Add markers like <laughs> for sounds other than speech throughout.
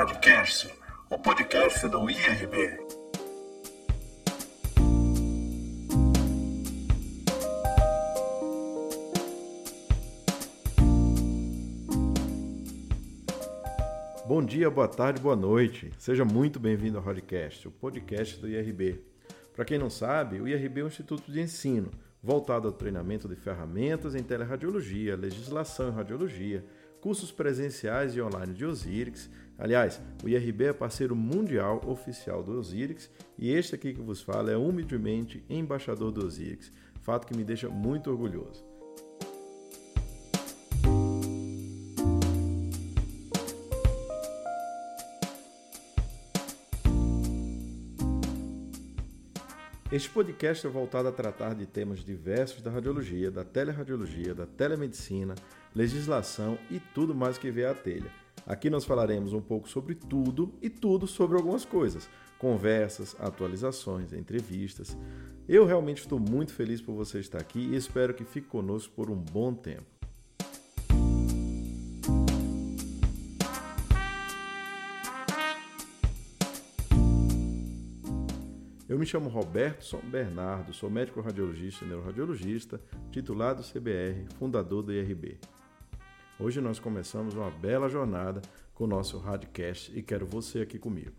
Radcast, o podcast do IRB. Bom dia, boa tarde, boa noite. Seja muito bem-vindo ao Radcast, o podcast do IRB. Para quem não sabe, o IRB é um instituto de ensino voltado ao treinamento de ferramentas em teleradiologia, legislação em radiologia, cursos presenciais e online de Osirix. Aliás, o IRB é parceiro mundial oficial do Osirix e este aqui que vos fala é humildemente embaixador do Osirix, fato que me deixa muito orgulhoso. Este podcast é voltado a tratar de temas diversos da radiologia, da teleradiologia, da telemedicina, legislação e tudo mais que vier à telha. Aqui nós falaremos um pouco sobre tudo e tudo sobre algumas coisas. Conversas, atualizações, entrevistas. Eu realmente estou muito feliz por você estar aqui e espero que fique conosco por um bom tempo. Eu me chamo Roberto São Bernardo, sou médico radiologista e neuroradiologista, titulado CBR, fundador do IRB. Hoje nós começamos uma bela jornada com o nosso Radcast e quero você aqui comigo.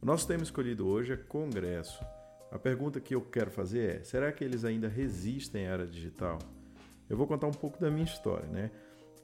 O nosso tema escolhido hoje é Congresso. A pergunta que eu quero fazer é: será que eles ainda resistem à era digital? Eu vou contar um pouco da minha história, né?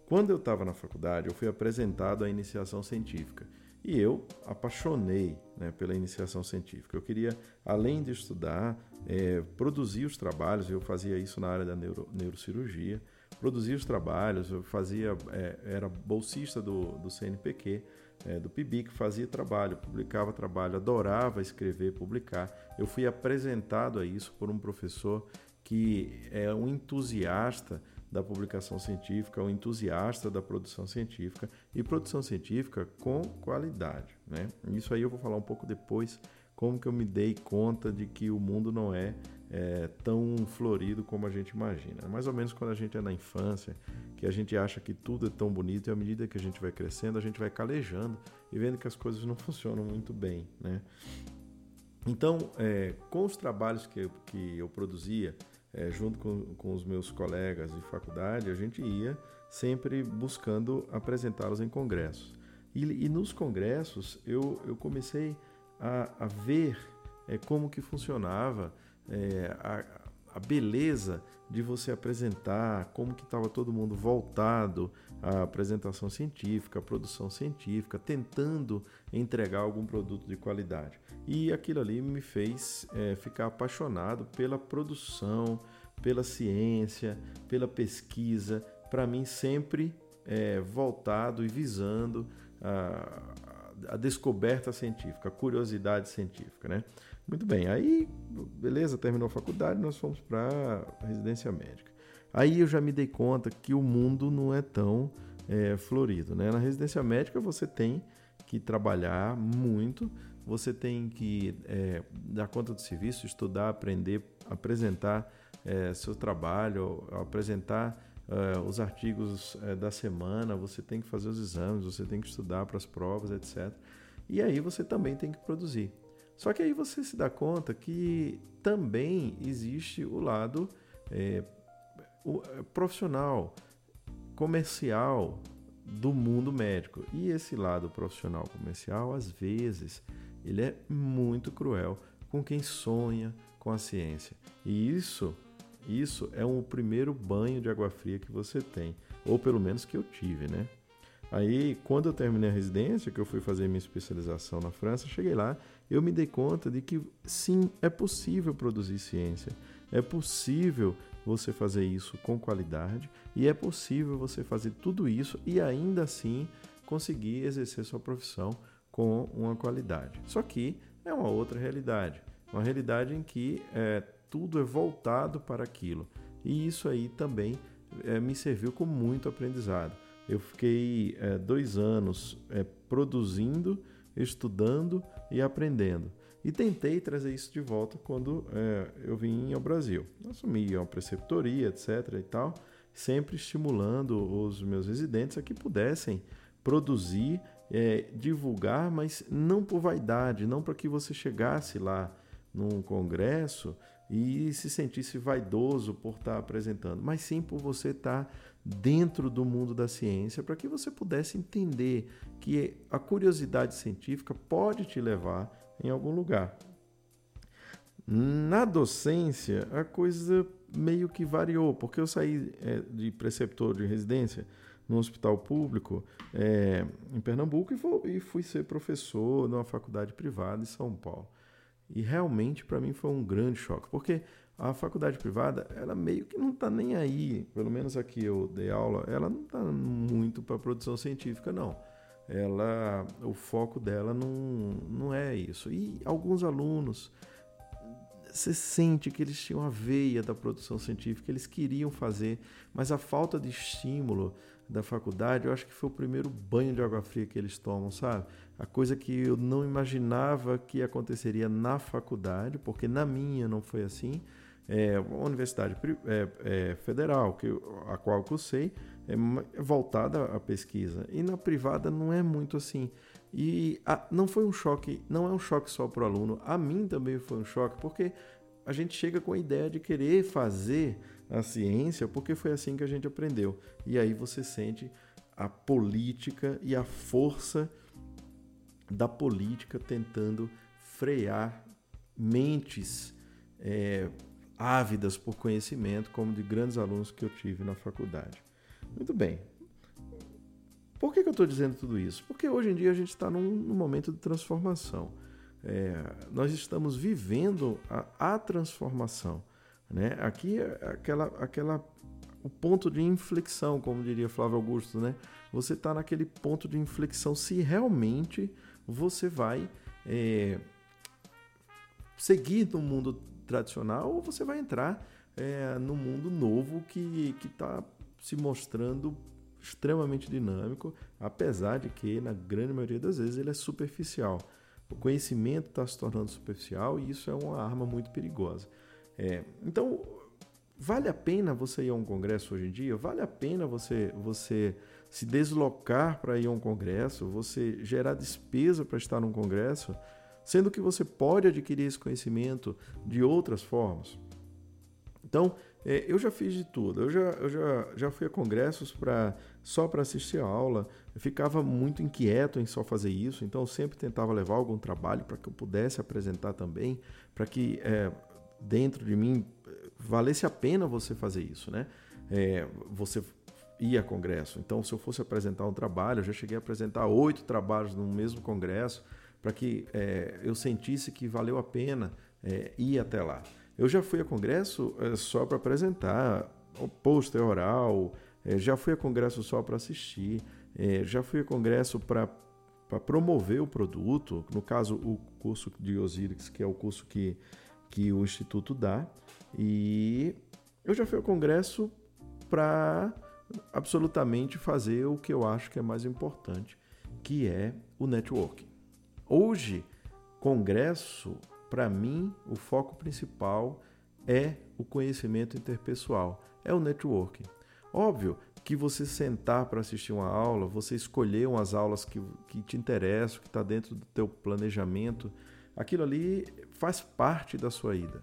Quando eu estava na faculdade, eu fui apresentado à iniciação científica e eu apaixonei né, pela iniciação científica. Eu queria, além de estudar, é, produzir os trabalhos, eu fazia isso na área da neuro, neurocirurgia, produzir os trabalhos, eu fazia, é, era bolsista do, do CNPq, é, do PIBIC, fazia trabalho, publicava trabalho, adorava escrever, publicar. Eu fui apresentado a isso por um professor que é um entusiasta da publicação científica, um entusiasta da produção científica e produção científica com qualidade. Né? Isso aí eu vou falar um pouco depois, como que eu me dei conta de que o mundo não é, é tão florido como a gente imagina. Mais ou menos quando a gente é na infância, que a gente acha que tudo é tão bonito e à medida que a gente vai crescendo, a gente vai calejando e vendo que as coisas não <laughs> funcionam muito bem. Né? Então, é, com os trabalhos que, que eu produzia, é, junto com, com os meus colegas de faculdade, a gente ia sempre buscando apresentá-los em congressos. E, e, nos congressos eu, eu comecei a, a ver é, como que funcionava é, a, a beleza de você apresentar, como que estava todo mundo voltado à apresentação científica, à produção científica, tentando entregar algum produto de qualidade. E aquilo ali me fez é, ficar apaixonado pela produção, pela ciência, pela pesquisa, para mim sempre é, voltado e visando a, a, descoberta científica, a curiosidade científica, né? Muito bem, aí, beleza, terminou a faculdade, nós fomos para residência médica. Aí eu já me dei conta que o mundo não é tão é, florido, né? Na residência médica você tem que trabalhar muito, você tem que é, dar conta do serviço, estudar, aprender, apresentar é, seu trabalho, apresentar é, os artigos é, da semana, você tem que fazer os exames, você tem que estudar para as provas, etc. E aí você também tem que produzir. Só que aí você se dá conta que também existe o lado é, o, é, profissional, comercial do mundo médico. E esse lado profissional comercial, às vezes, ele é muito cruel com quem sonha com a ciência. E isso, isso é um primeiro banho de água fria que você tem, ou pelo menos que eu tive, né? Aí, quando eu terminei a residência, que eu fui fazer minha especialização na França, cheguei lá, eu me dei conta de que sim, é possível produzir ciência, é possível você fazer isso com qualidade e é possível você fazer tudo isso e ainda assim conseguir exercer sua profissão com uma qualidade. Só que é uma outra realidade, uma realidade em que é, tudo é voltado para aquilo. E isso aí também é, me serviu com muito aprendizado. Eu fiquei é, dois anos é, produzindo, estudando e aprendendo. E tentei trazer isso de volta quando é, eu vim ao Brasil. Assumi uma preceptoria, etc. e tal. sempre estimulando os meus residentes a que pudessem produzir, é, divulgar, mas não por vaidade, não para que você chegasse lá num congresso e se sentisse vaidoso por estar apresentando, mas sim por você estar dentro do mundo da ciência, para que você pudesse entender que a curiosidade científica pode te levar em algum lugar. Na docência, a coisa meio que variou, porque eu saí é, de preceptor de residência no hospital público é, em Pernambuco e fui ser professor numa faculdade privada em São Paulo. E realmente para mim foi um grande choque, porque a faculdade privada, ela meio que não está nem aí, pelo menos aqui eu dei aula, ela não está muito para produção científica, não. Ela, o foco dela não, não é isso. E alguns alunos, você sente que eles tinham a veia da produção científica, eles queriam fazer, mas a falta de estímulo da faculdade, eu acho que foi o primeiro banho de água fria que eles tomam, sabe? A coisa que eu não imaginava que aconteceria na faculdade, porque na minha não foi assim. É, uma universidade é, é, federal, que, a qual eu cursei, é, é voltada à pesquisa. E na privada não é muito assim. E a, não foi um choque, não é um choque só para o aluno, a mim também foi um choque, porque a gente chega com a ideia de querer fazer a ciência, porque foi assim que a gente aprendeu. E aí você sente a política e a força da política tentando frear mentes é, ávidas por conhecimento, como de grandes alunos que eu tive na faculdade. Muito bem. Por que, que eu estou dizendo tudo isso? Porque hoje em dia a gente está num, num, momento de transformação. É, nós estamos vivendo a, a transformação. Né? Aqui é aquela, aquela, o ponto de inflexão, como diria Flávio Augusto, né? Você está naquele ponto de inflexão se realmente você vai é, seguir no mundo tradicional ou você vai entrar é, no mundo novo que está se mostrando extremamente dinâmico, apesar de que, na grande maioria das vezes, ele é superficial. O conhecimento está se tornando superficial e isso é uma arma muito perigosa. É, então, vale a pena você ir a um congresso hoje em dia? Vale a pena você, você se deslocar para ir a um congresso, você gerar despesa para estar num congresso, sendo que você pode adquirir esse conhecimento de outras formas. Então, é, eu já fiz de tudo. Eu já, eu já, já fui a congressos pra, só para assistir a aula. Eu ficava muito inquieto em só fazer isso, então sempre tentava levar algum trabalho para que eu pudesse apresentar também, para que é, dentro de mim valesse a pena você fazer isso, né? É, você ia a congresso. Então, se eu fosse apresentar um trabalho, eu já cheguei a apresentar oito trabalhos no mesmo congresso para que é, eu sentisse que valeu a pena é, ir até lá. Eu já fui a congresso é, só para apresentar o pôster oral, é, já fui a congresso só para assistir, é, já fui a congresso para promover o produto, no caso o curso de Osirix, que é o curso que, que o Instituto dá, e eu já fui ao congresso para absolutamente fazer o que eu acho que é mais importante, que é o networking. Hoje, congresso, para mim, o foco principal é o conhecimento interpessoal, é o networking. Óbvio que você sentar para assistir uma aula, você escolher umas aulas que, que te interessam, que está dentro do teu planejamento, aquilo ali faz parte da sua ida.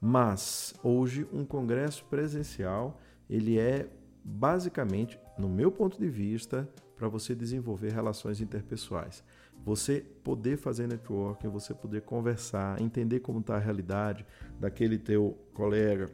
Mas hoje um congresso presencial ele é basicamente, no meu ponto de vista, para você desenvolver relações interpessoais. Você poder fazer networking, você poder conversar, entender como está a realidade daquele teu colega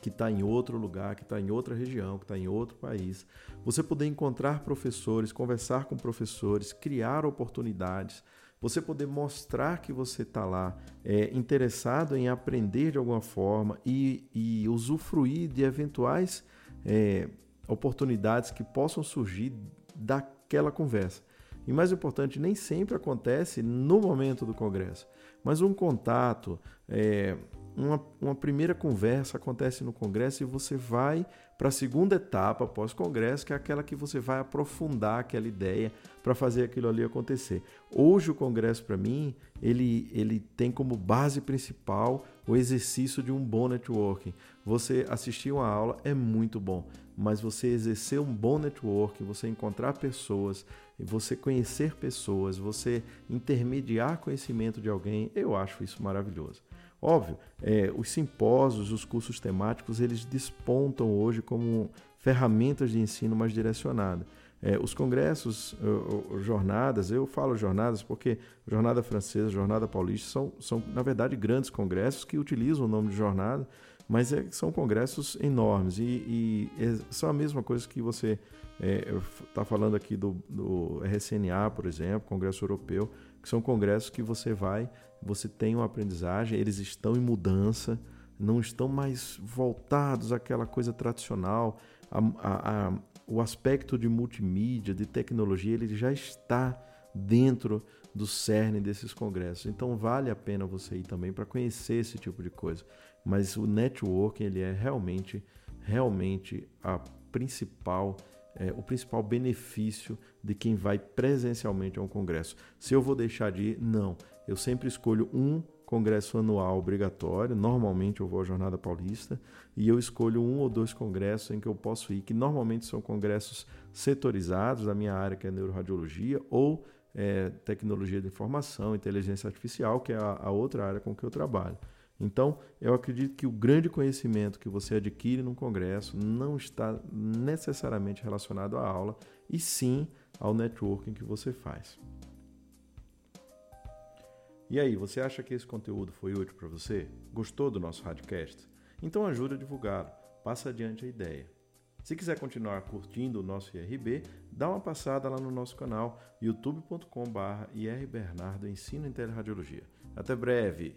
que está em outro lugar, que está em outra região, que está em outro país. Você poder encontrar professores, conversar com professores, criar oportunidades. Você poder mostrar que você está lá é, interessado em aprender de alguma forma e, e usufruir de eventuais é, oportunidades que possam surgir daquela conversa. E mais importante, nem sempre acontece no momento do congresso, mas um contato, é, uma, uma primeira conversa acontece no congresso e você vai para a segunda etapa pós-congresso, que é aquela que você vai aprofundar aquela ideia para fazer aquilo ali acontecer. Hoje o congresso para mim, ele, ele tem como base principal o exercício de um bom networking. Você assistir uma aula é muito bom, mas você exercer um bom network, você encontrar pessoas, você conhecer pessoas, você intermediar conhecimento de alguém, eu acho isso maravilhoso. Óbvio, é, os simpósios, os cursos temáticos, eles despontam hoje como ferramentas de ensino mais direcionada. É, os congressos, jornadas, eu falo jornadas porque Jornada Francesa, Jornada Paulista são, são, na verdade, grandes congressos que utilizam o nome de jornada, mas é, são congressos enormes e, e é, são a mesma coisa que você está é, falando aqui do, do RSNA, por exemplo, Congresso Europeu, que são congressos que você vai, você tem uma aprendizagem, eles estão em mudança, não estão mais voltados àquela coisa tradicional. A, a, a, o aspecto de multimídia, de tecnologia, ele já está dentro do cerne desses congressos. Então vale a pena você ir também para conhecer esse tipo de coisa. Mas o networking ele é realmente, realmente a principal, é, o principal benefício de quem vai presencialmente a um congresso. Se eu vou deixar de ir, não. Eu sempre escolho um congresso anual obrigatório. Normalmente eu vou à Jornada Paulista e eu escolho um ou dois congressos em que eu posso ir, que normalmente são congressos setorizados da minha área, que é neuroradiologia, ou é, tecnologia de informação, inteligência artificial, que é a, a outra área com que eu trabalho. Então, eu acredito que o grande conhecimento que você adquire num congresso não está necessariamente relacionado à aula, e sim ao networking que você faz. E aí, você acha que esse conteúdo foi útil para você? Gostou do nosso podcast? Então ajude a divulgá-lo, passa adiante a ideia. Se quiser continuar curtindo o nosso IRB, dá uma passada lá no nosso canal youtube.com.br IRBernardo Ensino em Teleradiologia. Até breve!